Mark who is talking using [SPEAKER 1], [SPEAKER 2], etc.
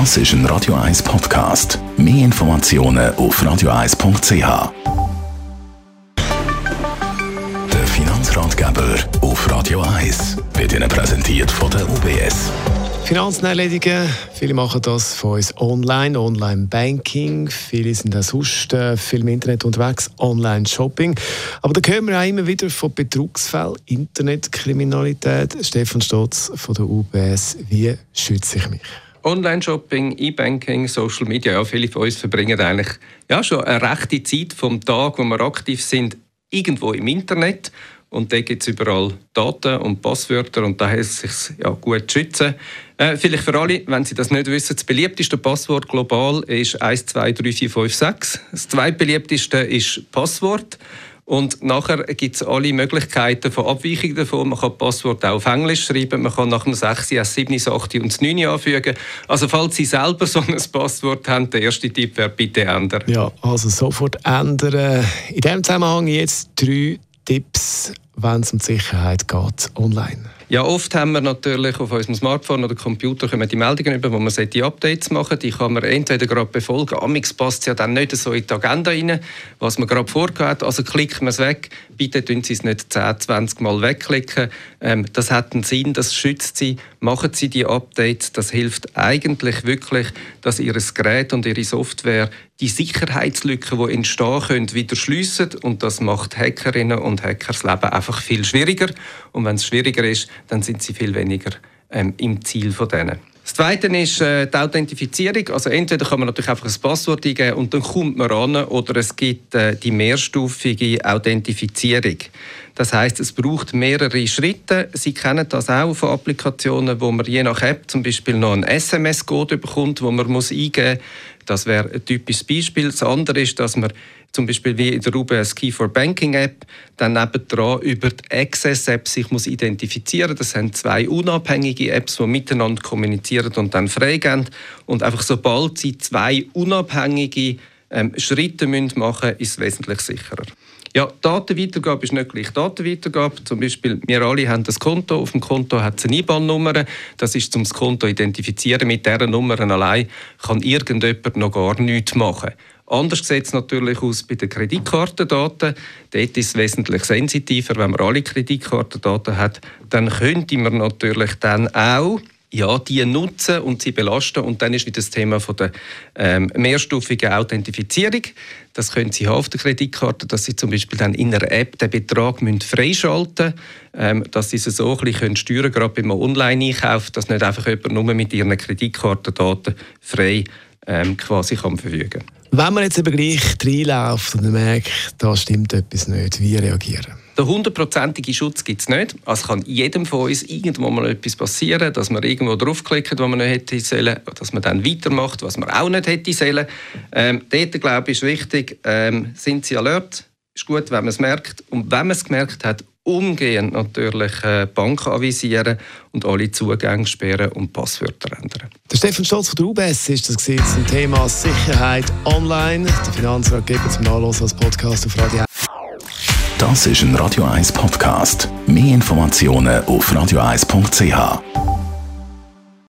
[SPEAKER 1] Das ist ein Radio 1 Podcast. Mehr Informationen auf radio1.ch. Der Finanzratgeber auf Radio 1 wird Ihnen präsentiert von der UBS.
[SPEAKER 2] Finanzen. Viele machen das von uns online, Online-Banking. Viele sind auch sonst äh, viel im Internet unterwegs, Online-Shopping. Aber da hören wir auch immer wieder von Betrugsfällen, Internetkriminalität. Stefan Stotz von der UBS. Wie schütze ich mich?
[SPEAKER 3] Online-Shopping, E-Banking, Social Media, ja, viele von uns verbringen eigentlich ja, schon eine rechte Zeit vom Tag, wo wir aktiv sind, irgendwo im Internet. Und da gibt es überall Daten und Passwörter und da heißt es sich ja, gut zu schützen. Äh, vielleicht für alle, wenn Sie das nicht wissen, das beliebteste Passwort global ist 123456. Das zweitbeliebteste ist Passwort. Und nachher gibt es alle Möglichkeiten von Abweichungen davon. Man kann Passwort auch auf Englisch schreiben, man kann nach dem 6, 7, 8 und 9 anfügen. Also falls Sie selber so ein Passwort haben, der erste Tipp wäre bitte ändern.
[SPEAKER 2] Ja, also sofort ändern. In diesem Zusammenhang jetzt drei Tipps, wenn es um die Sicherheit geht, online.
[SPEAKER 3] Ja, oft haben wir natürlich auf unserem Smartphone oder Computer kommen die Meldungen über, wo man die Updates machen Die kann man entweder gerade befolgen, amix passt ja dann nicht so in die Agenda rein, was man gerade vorgehabt hat. Also klicken wir es weg. Bitte tun Sie es nicht 10, 20 Mal wegklicken. Ähm, das hat einen Sinn, das schützt Sie. Machen Sie die Updates. Das hilft eigentlich wirklich, dass Ihr Gerät und Ihre Software die Sicherheitslücken, die entstehen können, wieder schliessen. Und das macht Hackerinnen und Hackers Leben einfach viel schwieriger. Und wenn es schwieriger ist, dann sind sie viel weniger ähm, im Ziel von denen. Das Zweite ist äh, die Authentifizierung. Also entweder kann man natürlich einfach ein Passwort eingeben und dann kommt man ran, oder es gibt äh, die mehrstufige Authentifizierung. Das heißt, es braucht mehrere Schritte. Sie kennen das auch von Applikationen, wo man je nach App zum Beispiel noch einen SMS-Code bekommt, wo man muss eingeben muss. Das wäre ein typisches Beispiel. Das andere ist, dass man zum Beispiel wie in der UBS Key for Banking App, dann nebendran über die Access App sich muss identifizieren. Das sind zwei unabhängige Apps, die miteinander kommunizieren und dann freigeben. Und einfach sobald sie zwei unabhängige ähm, Schritte machen müssen, ist es wesentlich sicherer. Ja, Datenweitergabe ist nicht gleich Datenweitergabe. Zum Beispiel, wir alle haben das Konto. Auf dem Konto hat es eine IBAN-Nummer. Das ist, um das Konto zu identifizieren. Mit dieser Nummer allein kann irgendjemand noch gar nichts machen. Anders sieht es natürlich aus bei den Kreditkartendaten. Dort ist es wesentlich sensitiver. Wenn man alle Kreditkartendaten hat, dann könnte man natürlich dann auch ja, die nutzen und sie belasten. Und dann ist wieder das Thema von der ähm, mehrstufigen Authentifizierung. Das können Sie haben auf der Kreditkarte, dass Sie zum Beispiel dann in einer App den Betrag freischalten müssen, ähm, dass Sie es so ein bisschen steuern können, gerade beim Online-Einkauf, dass nicht einfach jemand nur mit Ihren Kreditkartendaten frei ähm, quasi kann verfügen kann.
[SPEAKER 2] Wenn man jetzt eben gleich reinläuft und merkt, da stimmt etwas nicht, wie reagieren?
[SPEAKER 3] Der hundertprozentige Schutz gibt es nicht. Also es kann jedem von uns irgendwo mal etwas passieren, dass man irgendwo draufklickt, wo man nicht hätte sollen, dass man dann weitermacht, was man auch nicht hätte sollen. Ähm, dort, glaube ich, ist wichtig, ähm, sind Sie alert. Ist gut, wenn man es merkt. Und wenn man es gemerkt hat, umgehend natürlich äh, Banken avisieren und alle Zugänge sperren und Passwörter ändern.
[SPEAKER 2] Der Stefan Stolz von der UBS ist das zum Thema Sicherheit online. Der Finanzratgeber zum Nachlesen als Podcast auf Radio
[SPEAKER 1] Das ist ein Radio 1 Podcast. Mehr Informationen auf radio1.ch.